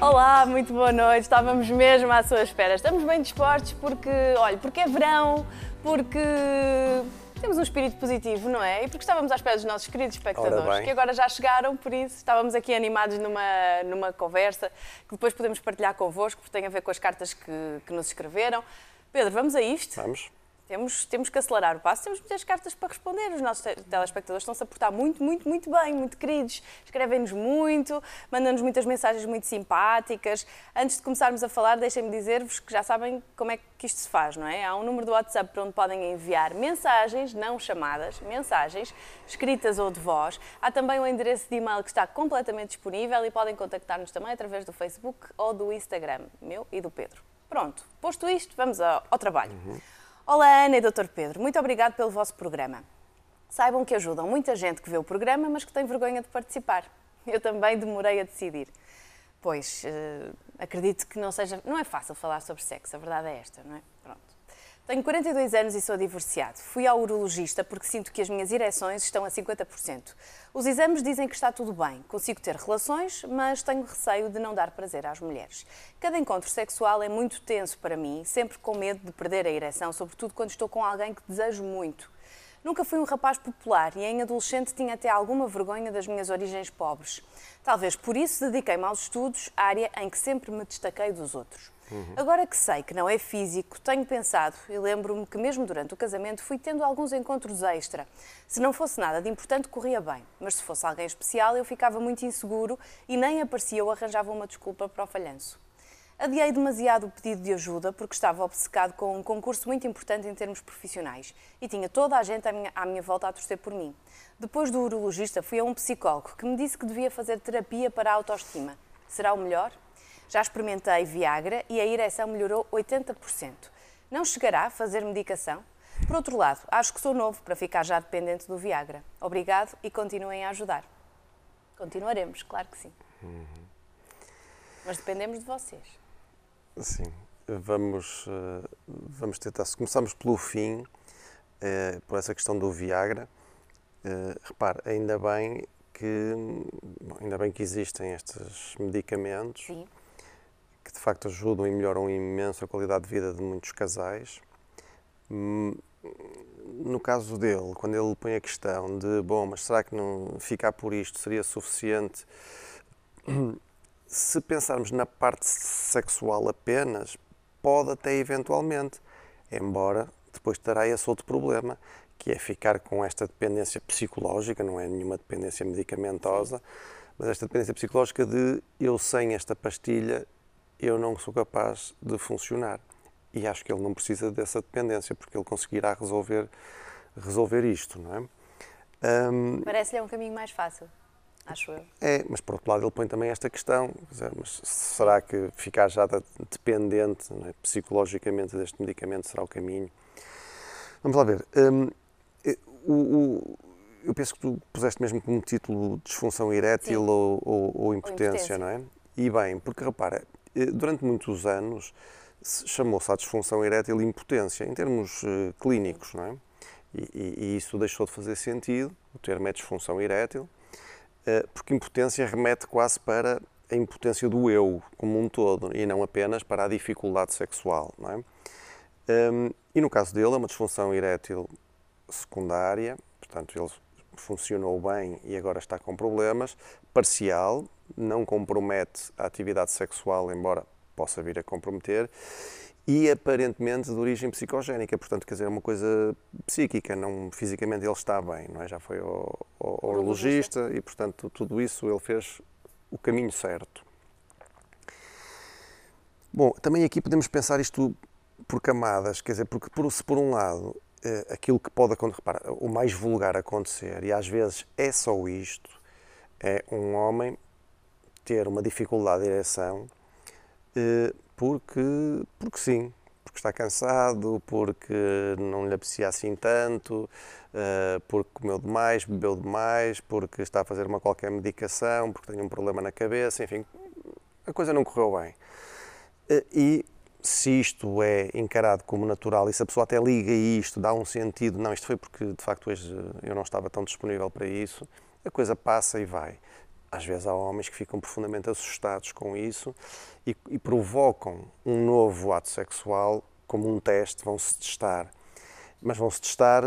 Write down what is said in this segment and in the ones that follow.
Olá, muito boa noite. Estávamos mesmo à sua espera. Estamos bem dispostos porque, olha, porque é verão, porque temos um espírito positivo, não é? E porque estávamos à espera dos nossos queridos espectadores, que agora já chegaram, por isso estávamos aqui animados numa, numa conversa que depois podemos partilhar convosco, porque tem a ver com as cartas que, que nos escreveram. Pedro, vamos a isto? Vamos. Temos, temos que acelerar o passo, temos muitas cartas para responder. Os nossos telespectadores estão-se a portar muito, muito, muito bem, muito queridos. Escrevem-nos muito, mandam-nos muitas mensagens muito simpáticas. Antes de começarmos a falar, deixem-me dizer-vos que já sabem como é que isto se faz, não é? Há um número do WhatsApp para onde podem enviar mensagens, não chamadas, mensagens, escritas ou de voz. Há também o um endereço de e-mail que está completamente disponível e podem contactar-nos também através do Facebook ou do Instagram, meu e do Pedro. Pronto, posto isto, vamos ao, ao trabalho. Uhum. Olá, Ana e Dr. Pedro. Muito obrigado pelo vosso programa. Saibam que ajudam muita gente que vê o programa, mas que tem vergonha de participar. Eu também demorei a decidir. Pois, uh, acredito que não seja. Não é fácil falar sobre sexo, a verdade é esta, não é? Tenho 42 anos e sou divorciado. Fui ao urologista porque sinto que as minhas ereções estão a 50%. Os exames dizem que está tudo bem. Consigo ter relações, mas tenho receio de não dar prazer às mulheres. Cada encontro sexual é muito tenso para mim, sempre com medo de perder a ereção, sobretudo quando estou com alguém que desejo muito. Nunca fui um rapaz popular e em adolescente tinha até alguma vergonha das minhas origens pobres. Talvez por isso dediquei-me aos estudos, área em que sempre me destaquei dos outros. Uhum. Agora que sei que não é físico, tenho pensado e lembro-me que mesmo durante o casamento fui tendo alguns encontros extra. Se não fosse nada de importante, corria bem, mas se fosse alguém especial, eu ficava muito inseguro e nem aparecia ou arranjava uma desculpa para o falhanço. Adiei demasiado o pedido de ajuda porque estava obcecado com um concurso muito importante em termos profissionais e tinha toda a gente à minha, à minha volta a torcer por mim. Depois do urologista, fui a um psicólogo que me disse que devia fazer terapia para a autoestima. Será o melhor? Já experimentei Viagra e a ereção melhorou 80%. Não chegará a fazer medicação? Por outro lado, acho que sou novo para ficar já dependente do Viagra. Obrigado e continuem a ajudar. Continuaremos, claro que sim. Uhum. Mas dependemos de vocês. Sim. Vamos, eh, vamos tentar. Se começarmos pelo fim, eh, por essa questão do Viagra, eh, repare, ainda bem que ainda bem que existem estes medicamentos. Sim que de facto ajudam e melhoram imenso a qualidade de vida de muitos casais. Hum, no caso dele, quando ele põe a questão de, bom, mas será que não ficar por isto seria suficiente? Se pensarmos na parte sexual apenas, pode até eventualmente, embora depois terá esse outro problema, que é ficar com esta dependência psicológica, não é nenhuma dependência medicamentosa, mas esta dependência psicológica de eu sem esta pastilha eu não sou capaz de funcionar. E acho que ele não precisa dessa dependência, porque ele conseguirá resolver, resolver isto, não é? Um, Parece-lhe um caminho mais fácil, acho eu. É, mas por outro lado ele põe também esta questão, dizer, mas será que ficar já dependente é, psicologicamente deste medicamento será o caminho? Vamos lá ver. Um, o, o, eu penso que tu puseste mesmo como título disfunção erétil ou, ou, ou, impotência, ou impotência, não é? E bem, porque repara, eh, durante muitos anos chamou-se a disfunção erétil impotência, em termos uh, clínicos, não é? E, e, e, isso deixou de fazer sentido, o termo é disfunção erétil, porque impotência remete quase para a impotência do eu como um todo e não apenas para a dificuldade sexual, é? Ehm, e no caso dele é uma disfunção erétil secundária, portanto ele funcionou bem e agora está com problemas, parcial, não compromete a atividade sexual, embora possa vir a comprometer, e aparentemente de origem psicogénica, portanto, quer dizer, é uma coisa psíquica, não fisicamente ele está bem, não é? Já foi ao, urologista e, portanto, tudo isso ele fez o caminho certo. Bom, também aqui podemos pensar isto por camadas, quer dizer, porque por, se por um lado eh, aquilo que pode acontecer, repara, o mais vulgar acontecer, e às vezes é só isto, é um homem ter uma dificuldade de ereção eh, porque, porque sim, porque está cansado, porque não lhe aprecia assim tanto, eh, porque comeu demais, bebeu demais, porque está a fazer uma qualquer medicação, porque tem um problema na cabeça, enfim, a coisa não correu bem. Eh, e se isto é encarado como natural e se a pessoa até liga isto, dá um sentido, não, isto foi porque de facto hoje eu não estava tão disponível para isso, a coisa passa e vai às vezes há homens que ficam profundamente assustados com isso e, e provocam um novo ato sexual como um teste, vão-se testar. Mas vão-se testar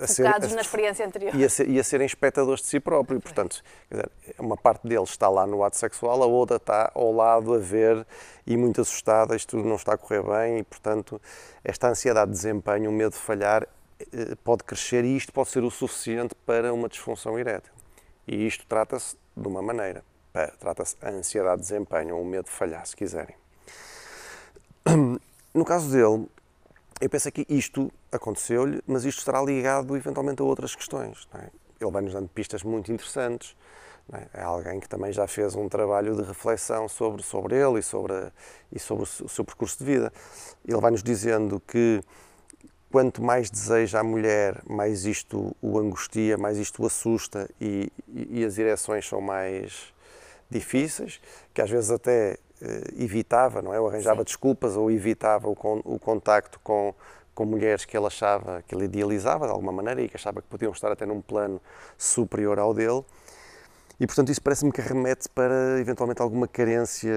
a Focados ser, a, na experiência anterior. E a, ser, e a serem espectadores de si próprio. Okay. Portanto, dizer, uma parte deles está lá no ato sexual, a outra está ao lado a ver e muito assustada, isto não está a correr bem e, portanto, esta ansiedade de desempenho, o medo de falhar, eh, pode crescer e isto pode ser o suficiente para uma disfunção erétil. E isto trata-se de uma maneira. Trata-se a ansiedade de desempenho ou o medo de falhar, se quiserem. No caso dele, eu penso que isto aconteceu-lhe, mas isto estará ligado eventualmente a outras questões. É? Ele vai-nos dando pistas muito interessantes. É? é? alguém que também já fez um trabalho de reflexão sobre, sobre ele e sobre, e sobre o seu percurso de vida. Ele vai-nos dizendo que quanto mais deseja a mulher, mais isto o angustia, mais isto o assusta e, e, as ereções são mais difíceis, que às vezes até eh, evitava, não é? Ou arranjava Sim. desculpas ou evitava o, con, o contacto com, com mulheres que ele achava, que ele idealizava de alguma maneira e que achava que podiam estar até num plano superior ao dele. E, portanto, isso parece-me que remete para, eventualmente, alguma carência.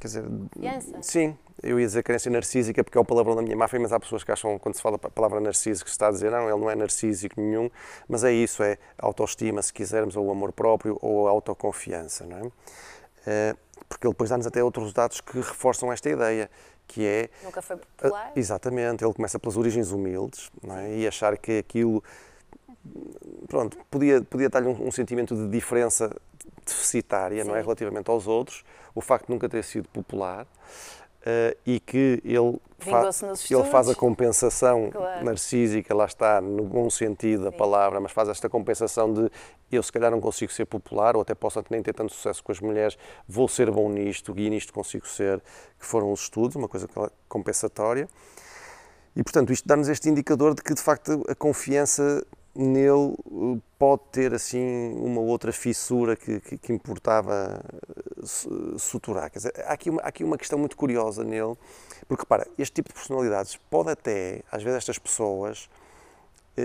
Quer dizer. Criança. Sim, eu ia dizer carência narcísica porque é o palavrão da minha máfia, mas há pessoas que acham, quando se fala a palavra narcísico, se está a dizer, não, ele não é narcísico nenhum, mas é isso, é autoestima, se quisermos, ou o amor próprio, ou a autoconfiança, não é? Eh, porque ele depois dá-nos até outros dados que reforçam esta ideia, que é... Nunca foi popular. Exatamente, ele começa pelas origens humildes, não é? E achar que aquilo pronto, podia, podia dar-lhe um, um, sentimento de diferença deficitária, Sim. não é, relativamente aos outros, o facto de nunca ter sido popular uh, e que ele, fa ele faz a compensação claro. narcísica, lá está, no bom sentido da palavra, mas faz esta compensação de eu se calhar não consigo ser popular ou até posso nem ter tanto sucesso com as mulheres, vou ser bom nisto e nisto consigo ser, que foram os estudos, uma coisa compensatória. E, portanto, isto dá-nos este indicador de que, de facto, a confiança nele eh, pode ter assim uma outra fissura que, que, que importava eh, suturar. Quer dizer, há aqui, uma, há aqui uma questão muito curiosa nele, porque repara, este tipo de personalidades pode até, às vezes, estas pessoas, eh,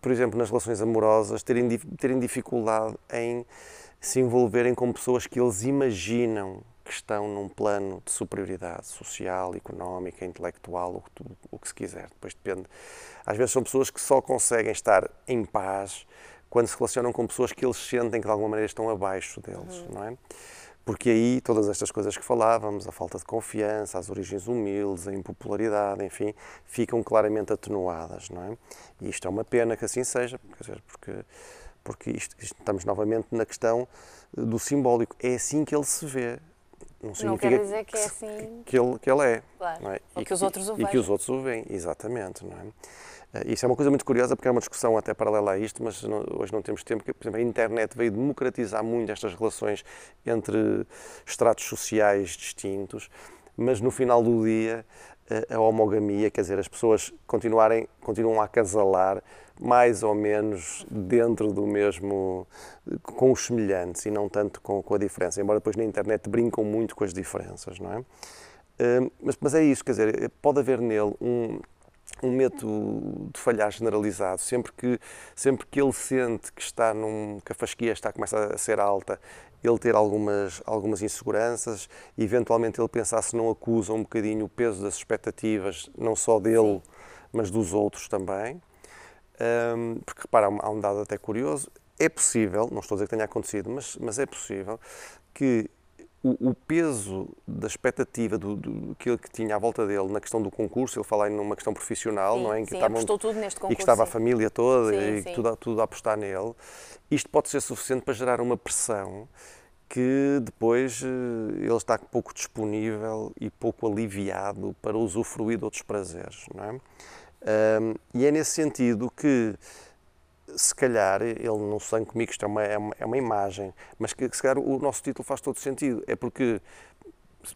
por exemplo, nas relações amorosas, terem, terem dificuldade em se envolverem com pessoas que eles imaginam que estão num plano de superioridade social, económica, intelectual, o que, o que se quiser. Depois depende. Às vezes são pessoas que só conseguem estar em paz quando se relacionam com pessoas que eles sentem que de alguma maneira estão abaixo deles, uhum. não é? Porque aí todas estas coisas que falávamos, a falta de confiança, as origens humildes, a impopularidade, enfim, ficam claramente atenuadas, não é? E isto é uma pena que assim seja, porque porque isto, isto, estamos novamente na questão do simbólico. É assim que ele se vê não significa não dizer que é assim que ele, que ele é. Claro. É? Ou e que os outros o veem. E que os outros o veem, exatamente. Não é? Eh, isso é uma coisa muito curiosa porque é uma discussão até paralela a isto, mas não, hoje não temos tempo. Porque, por exemplo, a internet veio democratizar muito estas relações entre estratos sociais distintos, mas no final do dia a homogamia, quer dizer, as pessoas continuarem, continuam a acasalar mais ou menos dentro do mesmo, com os semelhantes e não tanto com, com a diferença, embora depois na internet brincam muito com as diferenças, não é? Uh, mas, mas é isso, quer dizer, pode haver nele um, um medo de falhar generalizado. Sempre que, sempre que ele sente que está num, que a fasquia está, começa a ser alta ele ter algumas, algumas inseguranças e eventualmente ele pensar se não acusa um bocadinho o peso das expectativas, não só dele, mas dos outros também. Um, porque, repara, há um dado até curioso, é possível, não estou a dizer que tenha acontecido, mas, mas é possível que o, o peso da expectativa do, do, que ele que tinha à volta dele na questão do concurso, ele fala em numa questão profissional, sim, não é? Em que sim, apostou tudo neste concurso. E que estava sim. a família toda sim, e tudo, tudo a apostar nele. Isto pode ser suficiente para gerar uma pressão que depois eh, ele está pouco disponível e pouco aliviado para usufruir de outros prazeres, não é? Um, e é nesse sentido que se calhar, ele não sangue comigo, isto é uma, é uma, é uma imagem, mas que se calhar o nosso título faz todo sentido. É porque,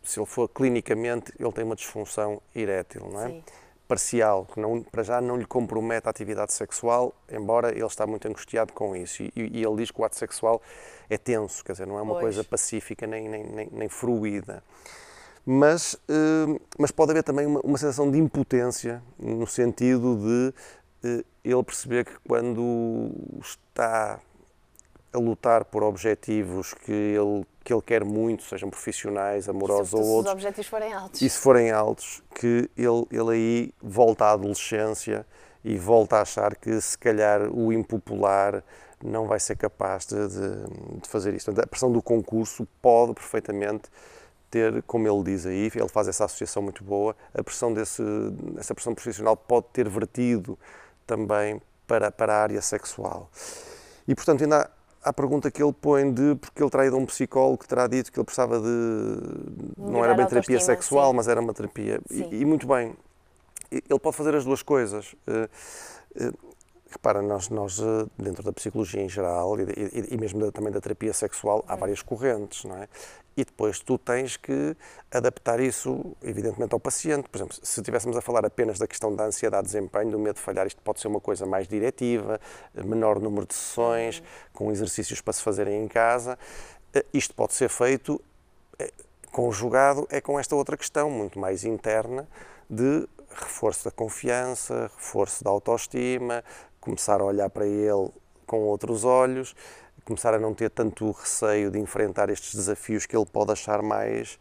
se ele for clinicamente, ele tem uma disfunção erétil, não é? Sim. Parcial, que não, para já não lhe compromete a atividade sexual, embora ele está muito angustiado com isso. E, e ele diz que o ato sexual é tenso, quer dizer, não é uma pois. coisa pacífica nem, nem, nem, nem fruída. Mas, uh, mas pode haver também uma, uma sensação de impotência, no sentido de uh, ele perceber que quando está a lutar por objetivos que ele, que ele quer muito, sejam profissionais, amorosos ou outros. Se os objetivos forem altos. E se forem altos, que ele, ele aí volta à adolescência e volta a achar que se calhar o impopular não vai ser capaz de, de, de fazer isto. a pressão do concurso pode perfeitamente ter, como ele diz aí, ele faz essa associação muito boa, a pressão desse, essa pressão profissional pode ter vertido também para, para a área sexual. E, portanto, ainda há a pergunta que ele põe de porque ele terá ido a um psicólogo que terá dito que ele precisava de. não era bem terapia sexual, sim. mas era uma terapia. E, e, muito bem. Ele pode fazer as duas coisas. Repara, nós, nós, eh, dentro da psicologia em geral e, e, e mesmo da, também da terapia sexual, há várias correntes, não é? e depois tu tens que adaptar isso, evidentemente, ao paciente. Por exemplo, se estivéssemos a falar apenas da questão da ansiedade de desempenho, do medo de falhar, isto pode ser uma coisa mais diretiva, menor número de sessões, com exercícios para se fazerem em casa. Eh, isto pode ser feito eh, conjugado é com esta outra questão, muito mais interna, de reforço da confiança, reforço da autoestima, começar a olhar para ele com outros olhos começar a não ter tanto receio de enfrentar estes desafios que ele pode achar mais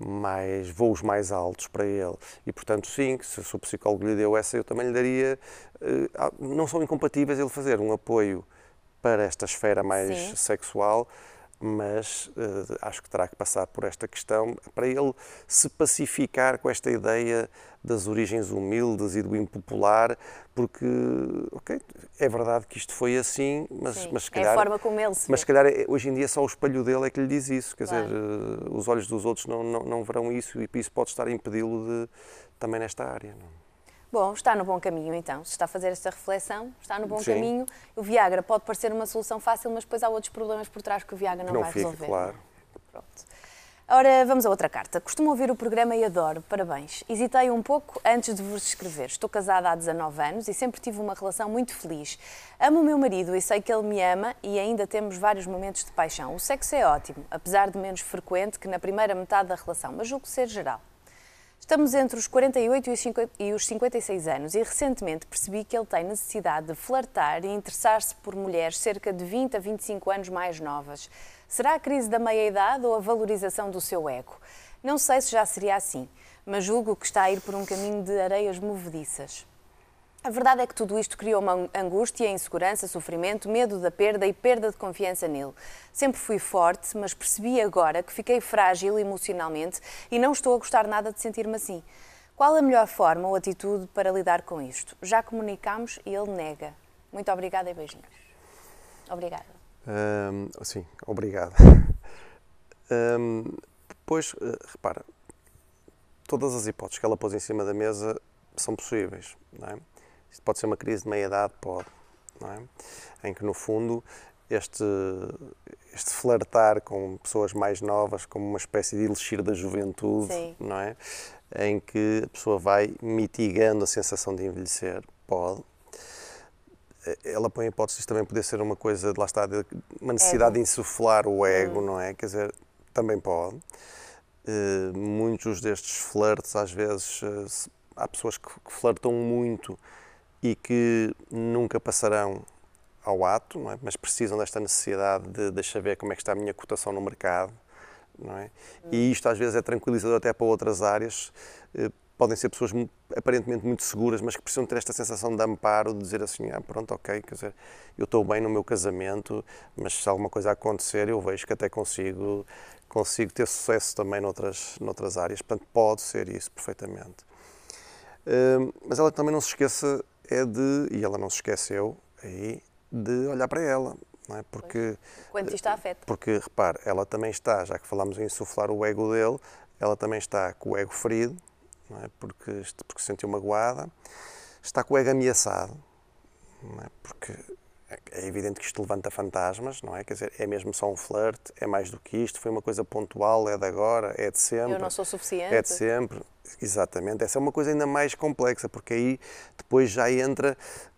mais voos mais altos para ele e portanto sim se o psicólogo lhe deu essa eu também lhe daria eh, não são incompatíveis ele fazer um apoio para esta esfera mais sim. sexual mas uh, acho que terá que passar por esta questão para ele se pacificar com esta ideia das origens humildes e do impopular, porque, ok, é verdade que isto foi assim, mas, Sim, mas se calhar... É a forma como ele se Mas se calhar é, hoje em dia só o espelho dele é que lhe diz isso, quer claro. dizer, uh, os olhos dos outros não, não, não verão isso e isso pode estar a impedi-lo de, também nesta área. Não? Bom, está no bom caminho então. Se está a fazer esta reflexão, está no bom Sim. caminho. O Viagra pode parecer uma solução fácil, mas depois há outros problemas por trás que o Viagra não, não vai fica, resolver. Claro. Pronto. Ora, vamos a outra carta. Costumo ouvir o programa e adoro. Parabéns. Hesitei um pouco antes de vos escrever. Estou casada há 19 anos e sempre tive uma relação muito feliz. Amo o meu marido e sei que ele me ama e ainda temos vários momentos de paixão. O sexo é ótimo, apesar de menos frequente que na primeira metade da relação, mas julgo ser geral. Estamos entre os 48 e os 56 anos e recentemente percebi que ele tem necessidade de flertar e interessar-se por mulheres cerca de 20 a 25 anos mais novas. Será a crise da meia-idade ou a valorização do seu ego? Não sei se já seria assim, mas julgo que está a ir por um caminho de areias movediças. A verdade é que tudo isto criou uma angústia, insegurança, sofrimento, medo da perda e perda de confiança nele. Sempre fui forte, mas percebi agora que fiquei frágil emocionalmente e não estou a gostar nada de sentir-me assim. Qual a melhor forma ou atitude para lidar com isto? Já comunicamos e ele nega. Muito obrigada e beijinhos. Obrigada. Sim, obrigado. Pois, eh, repara, todas as hipóteses que ela pôs em cima da mesa são possíveis, não é? Isto pode ser uma crise de meia-idade, pode, não é? Em que, no fundo, este, este flertar com pessoas mais novas, como uma espécie de elixir da juventude, Sim. não é? Em que a pessoa vai mitigando a sensação de envelhecer, pode. Ela põe a hipótese de também poder ser uma coisa, de lá está, uma necessidade ego. de insuflar o ego, hum. não é? Quer dizer, também pode. Uh, muitos destes flertes, às vezes, uh, há pessoas que, que flertam muito e que nunca passarão ao ato, é? mas precisam desta necessidade de deixar ver como é que está a minha cotação no mercado. Não é? E isto às vezes é tranquilizador até para outras áreas. Eh, podem ser pessoas aparentemente muito seguras, mas que precisam ter esta sensação de amparo, de dizer assim, ah, pronto, ok, quer dizer, eu estou bem no meu casamento, mas se alguma coisa acontecer, eu vejo que até consigo, consigo ter sucesso também noutras, noutras áreas. Portanto, pode ser isso perfeitamente. Uh, mas ela também não se esqueça é de, e ela não se esqueceu aí, de olhar para ela. É? Porque, Quanto isto a afeta. Porque, repare, ela também está, já que falamos em insuflar o ego dele, ela também está com o ego ferido, não é? porque, porque se sentiu magoada, está com o ego ameaçado, não é? porque é evidente que isto levanta fantasmas, não é? Quer dizer, é mesmo só um flerte, é mais do que isto, foi uma coisa pontual, é de agora, é de sempre. Eu não sou suficiente. É de sempre. Exatamente. Essa é uma coisa ainda mais complexa, porque aí depois já entra,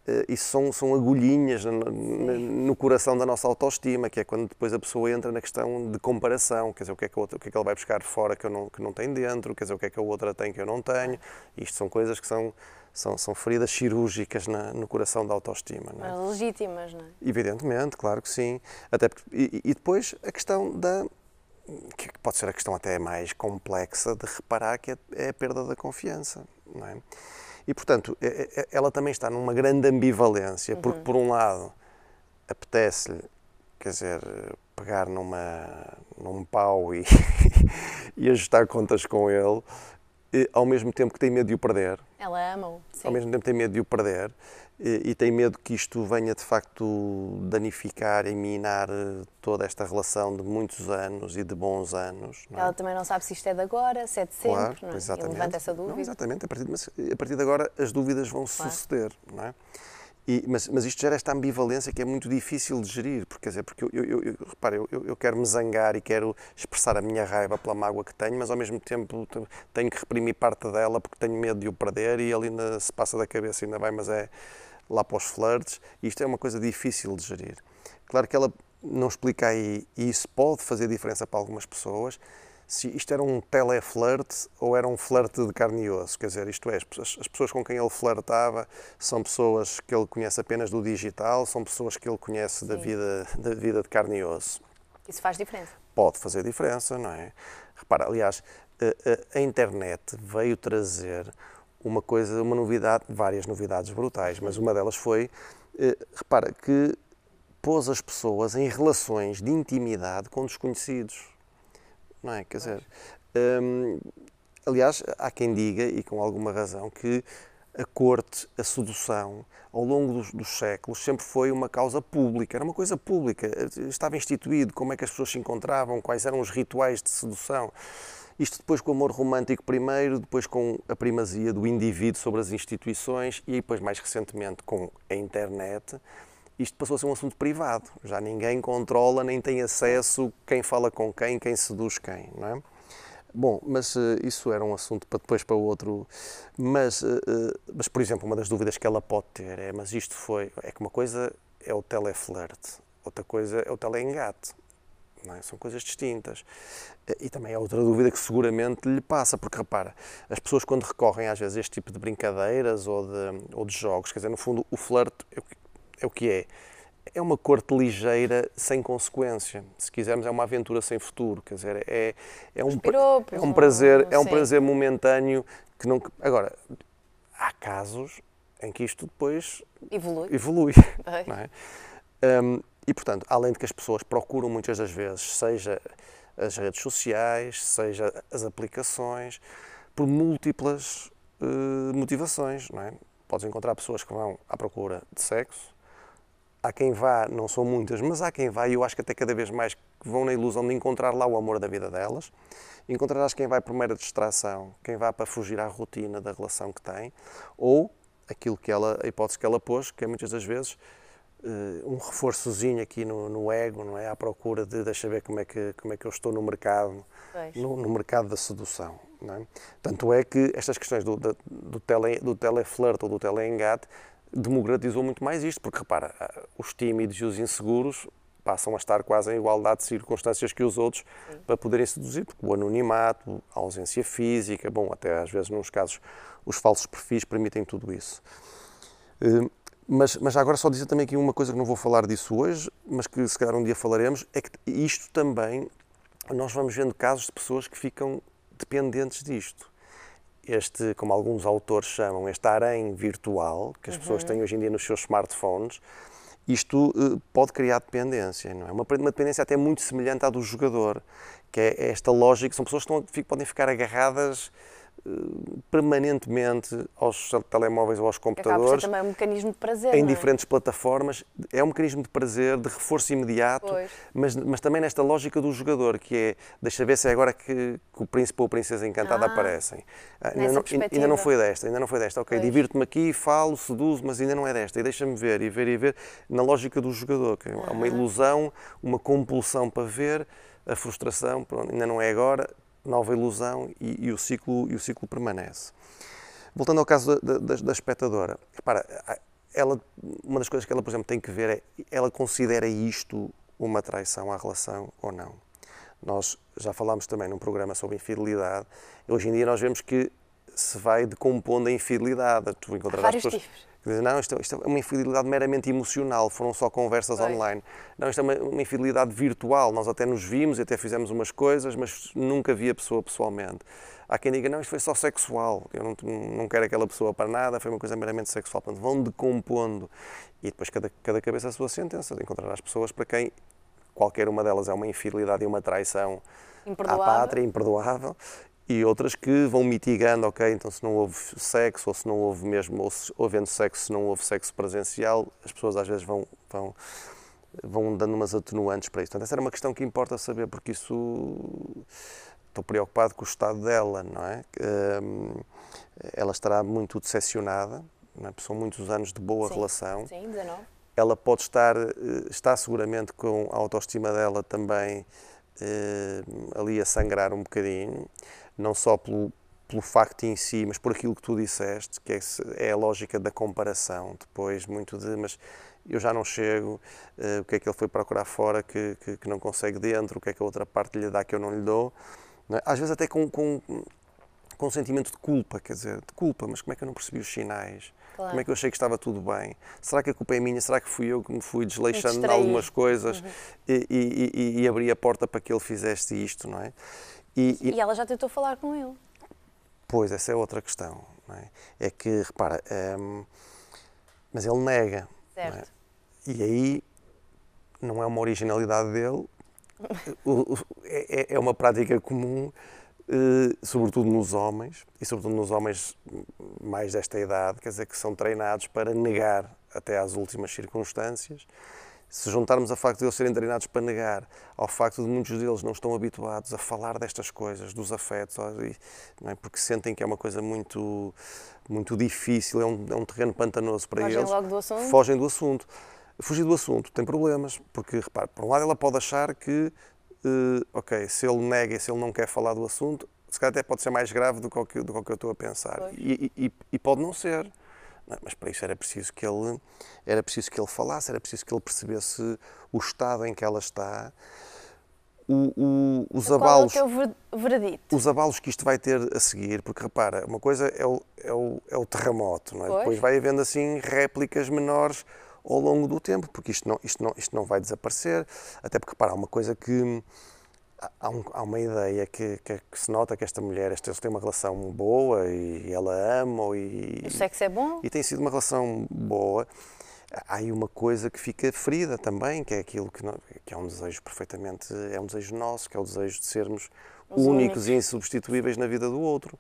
uh, isso são, são agulhinhas no, no, coração da nossa autoestima, que é quando depois a pessoa entra na questão de comparação, quer dizer, o que é que, a outra, o que, é que ela vai buscar fora que, eu não, que não tem dentro, quer dizer, o que é que a outra tem que eu não tenho. Isto são coisas que são são, são feridas cirúrgicas na, no coração da autoestima. Não é? Mas legítimas, não é? Evidentemente, claro que sim. Até porque, e, e depois a questão da. que pode ser a questão até mais complexa de reparar que é, é a perda da confiança. Não é? E, portanto, ela também está numa grande ambivalência, porque, uhum. por um lado, apetece-lhe, quer dizer, pegar numa, num pau e, e ajustar contas com ele, ao mesmo tempo que tem medo de o perder. Ela ama-o. Ao mesmo tempo tem medo de o perder e, e, tem medo que isto venha de facto danificar e minar eh, toda esta relação de muitos anos e de bons anos. É? Ela também não sabe se isto é de agora, se é de sempre. Claro, não é? exatamente. E levanta essa dúvida. Não, exatamente, a partir, de, a partir de agora as dúvidas vão claro. suceder. Não é? E, mas, mas, isto gera esta ambivalência que é muito difícil de gerir, porque, quer dizer, porque eu, eu, eu, repare, eu, eu quero me zangar e quero expressar a minha raiva pela mágoa que tenho, mas ao mesmo tempo tenho que reprimir parte dela porque tenho medo de o perder e ele ainda se passa da cabeça, ainda vai, mas é lá para os flirts. Isto é uma coisa difícil de gerir. Claro que ela não explica aí, e isso pode fazer diferença para algumas pessoas, se isto era um teleflerte ou era um flerte de carne e osso. Quer dizer, isto é, as, as pessoas com quem ele flertava são pessoas que ele conhece apenas do digital, são pessoas que ele conhece da vida, da vida de carne e osso. Isso faz diferença? Pode fazer diferença, não é? Repara, aliás, a, a, a internet veio trazer uma coisa, uma novidade, várias novidades brutais, mas uma delas foi, eh, repara, que pôs as pessoas em relações de intimidade com desconhecidos não é? Quer dizer, hum, aliás, há quem diga, e com alguma razão, que a corte, a sedução, ao longo dos, dos, séculos, sempre foi uma causa pública, era uma coisa pública, estava instituído. Como é que as pessoas se encontravam, quais eram os rituais de sedução. Isto depois com o amor romântico primeiro, depois com a primazia do indivíduo sobre as instituições e depois mais recentemente com a internet isto passou a ser um assunto privado. Já ninguém controla nem tem acesso quem fala com quem, quem seduz quem, não é? Bom, mas uh, isso era um assunto para depois para outro. Mas, uh, mas, por exemplo, uma das dúvidas que ela pode ter é: mas isto foi. É que uma coisa é o teleflerte, outra coisa é o teleengate. É? São coisas distintas. E também é outra dúvida que seguramente lhe passa, porque repara, as pessoas quando recorrem às vezes a este tipo de brincadeiras ou de, ou de jogos, quer dizer, no fundo, o flerte, é o que é. É uma corte ligeira sem consequência. Se quisermos, é uma aventura sem futuro. Quer dizer, é, é, um, é um prazer, é um prazer momentâneo que não. Agora, há casos em que isto depois evolui. evolui é? Um, e, portanto, além de que as pessoas procuram muitas das vezes, seja as redes sociais, seja as aplicações, por múltiplas uh, motivações, não é? Podes encontrar pessoas que vão à procura de sexo, há quem vá, não são muitas, mas há quem vá, e eu acho que até cada vez mais vão na ilusão de encontrar lá o amor da vida delas. Encontrarás quem vai por mera distração, quem vai para fugir à rotina da relação que tem, ou aquilo que ela, a hipótese que ela pôs, que é muitas das vezes uh, um reforçozinho aqui no, no, ego, não é? À procura de deixa ver como é que, como é que eu estou no mercado, no, no, mercado da sedução. Não é? Tanto é que estas questões do, do, do, tele, do teleflirt ou do teleengate democratizou muito mais isto, porque repara, os tímidos e os inseguros passam a estar quase em igualdade de circunstâncias que os outros Sim. para poderem seduzir, porque o anonimato, a ausência física, bom, até às vezes, nos casos, os falsos perfis permitem tudo isso. Eh, mas, mas agora só dizer também aqui uma coisa que não vou falar disso hoje, mas que se calhar um dia falaremos, é que isto também, nós vamos vendo casos de pessoas que ficam dependentes disto este, como alguns autores chamam, este harém virtual que as uhum. pessoas têm hoje em dia nos seus smartphones, isto uh, pode criar dependência, não é? Uma, uma dependência até muito semelhante à do jogador, que é esta lógica, são pessoas que estão, podem ficar agarradas permanentemente aos telemóveis ou aos computadores. Também um mecanismo de prazer. Em é? diferentes plataformas. É um mecanismo de prazer, de reforço imediato, mas, mas também nesta lógica do jogador, que é deixa ver se é agora que, que o príncipe ou a princesa encantada ah, aparecem. Ah, ainda não, ainda não, foi desta, ainda não foi desta. Ok, divirto-me aqui, falo, seduzo, mas ainda não é desta. E deixa-me ver, e ver, e ver, na lógica do jogador, que é uma ilusão, uma compulsão para ver, a frustração, pronto, ainda não é agora, nova ilusão e, e, o, ciclo, e o ciclo permanece. Voltando ao caso da, da, da espectadora, repara, ela, uma das coisas que ela, por exemplo, tem que ver é, ela considera isto uma traição à relação ou não. Nós já falámos também num programa sobre infidelidade, hoje em dia nós vemos que se vai decompondo a infidelidade. Tu encontrarás pessoas que dizem, não, isto, isto, é uma infidelidade meramente emocional, foram só conversas pois. online. Não, isto é uma, uma, infidelidade virtual, nós até nos vimos e até fizemos umas coisas, mas nunca vi a pessoa pessoalmente. Há quem diga, não, isto foi só sexual, eu não, não quero aquela pessoa para nada, foi uma coisa meramente sexual. Portanto, vão decompondo. E depois cada, cada cabeça a sua sentença, de encontrar as pessoas para quem qualquer uma delas é uma infidelidade e uma traição à pátria, imperdoável, e outras que vão mitigando, ok, então se não houve sexo, ou se não houve mesmo, ou se havendo sexo, se não houve sexo presencial, as pessoas às vezes vão, vão, vão dando umas atenuantes para isso. Portanto, essa era uma questão que importa saber, porque isso estou preocupado com o estado dela, não é? Um, ela estará muito decepcionada, é? são muitos anos de boa sim, relação. Sim, 19. Ela pode estar, eh, está seguramente com a autoestima dela também eh, ali a sangrar um bocadinho não só pelo, pelo facto em si, mas por aquilo que tu disseste, que é, é a lógica da comparação, depois muito de, mas eu já não chego, uh, o que é que ele foi procurar fora que, que, que, não consegue dentro, o que é que a outra parte lhe dá que eu não lhe dou, não é? às vezes até com, com, com um sentimento de culpa, quer dizer, de culpa, mas como é que eu não percebi os sinais? Claro. Como é que eu achei que estava tudo bem? Será que a culpa é minha? Será que fui eu que me fui desleixando de algumas coisas uhum. e, e, e, e abri a porta para que ele fizesse isto, não é? E, e, e, ela já tentou falar com ele. Pois, essa é outra questão. É? é? que, repara, um, mas ele nega. Certo. É? E aí não é uma originalidade dele, o, é, é, uma prática comum, eh, sobretudo nos homens, e sobretudo nos homens mais desta idade, quer dizer, que são treinados para negar até às últimas circunstâncias se juntarmos a facto de eles serem treinados para negar, ao facto de muitos deles não estão habituados a falar destas coisas, dos afetos, é? porque sentem que é uma coisa muito, muito difícil, é um, é um terreno pantanoso para fogem eles. Logo do assunto. Fogem do assunto. Fugir do assunto tem problemas, porque, repare, por um lado ela pode achar que, uh, ok, se ele nega e se ele não quer falar do assunto, se calhar até pode ser mais grave do que, do que eu estou a pensar. E, e, e pode não ser. Mas para isso era preciso que ele era preciso que ele falasse, era preciso que ele percebesse o estado em que ela está, o, o, os Qual abalos, é os abalos que isto vai ter a seguir, porque repara, uma coisa é o, é o, é o terremoto, não é? Depois vai havendo assim réplicas menores ao longo do tempo, porque isto não, isto não, isto não vai desaparecer, até porque repara, uma coisa que há, um, há, uma ideia que, que, que, se nota que esta mulher, eles têm uma relação boa e ela ama e... O sexo é bom? E tem sido uma relação boa. Há aí uma coisa que fica ferida também, que é aquilo que, não, que é um desejo perfeitamente, é um desejo nosso, que é o desejo de sermos únicos, únicos e insubstituíveis na vida do outro.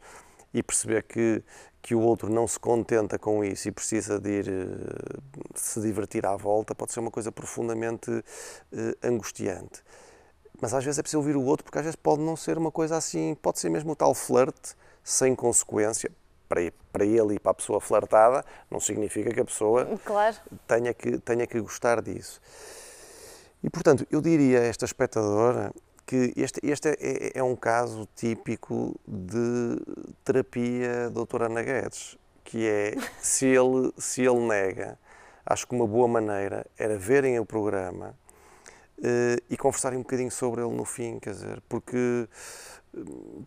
E perceber que, que o outro não se contenta com isso e precisa de ir uh, se divertir à volta pode ser uma coisa profundamente uh, angustiante. Mas às vezes é preciso ouvir o outro, porque às vezes pode não ser uma coisa assim, pode ser mesmo o tal flerte sem consequência. Para, para ele e para a pessoa flertada, não significa que a pessoa claro. tenha, que, tenha que gostar disso. E, portanto, eu diria a esta espectadora que este, este é, é, é um caso típico de terapia doutora Ana Guedes, que é, se ele, se ele nega, acho que uma boa maneira era verem o programa e conversarem um bocadinho sobre ele no fim, quer dizer, porque,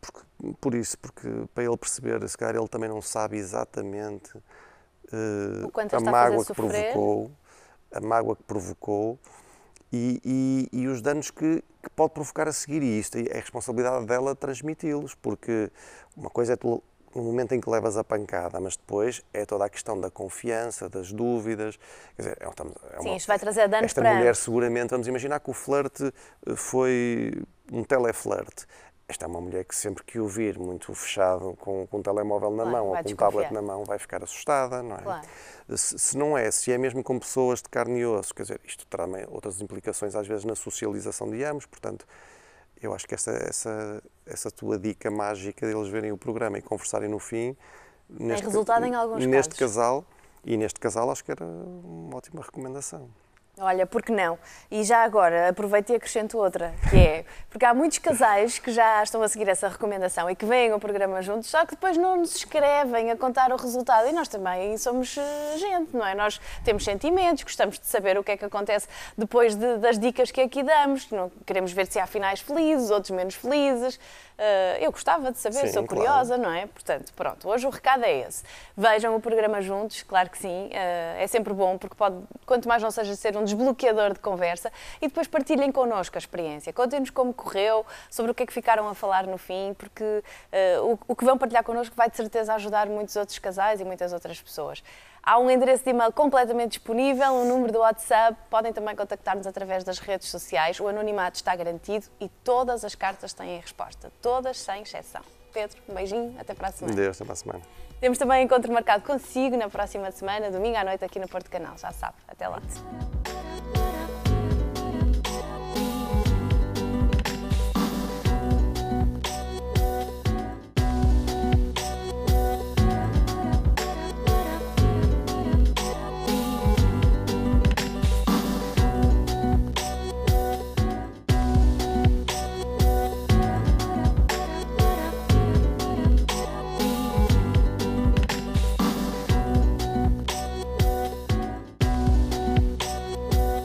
porque, por isso, porque para ele perceber, se calhar ele também não sabe exatamente uh, a mágoa que provocou, a mágoa que provocou e, e, e os danos que, que, pode provocar a seguir. E isto é a responsabilidade dela transmiti-los, porque uma coisa é tu no momento em que levas a pancada, mas depois é toda a questão da confiança, das dúvidas. Quer dizer, é, é uma, Sim, isto vai trazer danos Esta para mulher, seguramente, vamos imaginar que o flerte eh, foi um teleflerte. Esta é uma mulher que sempre que o vir muito fechado com, com um telemóvel na claro, mão ou com um tablet na mão vai ficar assustada, não é? Claro. Se, se, não é, se é mesmo com pessoas de carne e osso, quer dizer, isto terá outras implicações às vezes na socialização de ambos, portanto, eu acho que essa, essa, essa tua dica mágica de eles verem o programa e conversarem no fim. Neste, Tem resultado em alguns Neste casos. casal, e neste casal acho que era uma ótima recomendação. Olha, porque não? E já agora, aproveito e acrescento outra, que é, porque há muitos casais que já estão a seguir essa recomendação e que veem ao programa juntos, só que depois não nos escrevem a contar o resultado. E nós também somos eh, gente, não é? Nós temos sentimentos, gostamos de saber o que é que acontece depois de, das dicas que aqui damos. Não, queremos ver se há finais felizes, outros menos felizes. Uh, eu gostava de saber, sim, sou curiosa, claro. não é? Portanto, pronto, hoje o recado é esse. Vejam o programa juntos, claro que sim, uh, é sempre bom, porque pode, quanto mais não seja ser um desbloqueador de conversa, e depois partilhem connosco a experiência. Contem-nos como correu, sobre o que é que ficaram a falar no fim, porque uh, o, o que vão partilhar connosco vai de certeza ajudar muitos outros casais e muitas outras pessoas. Há um endereço de e-mail completamente disponível, um número do WhatsApp, podem também contactar-nos através das redes sociais. O anonimato está garantido e todas as cartas têm resposta, todas sem exceção. Pedro, um beijinho, até para a semana. Deus, até para a semana. Temos também encontro marcado consigo na próxima semana, domingo à noite, aqui no Porto Canal, já sabe. Até lá.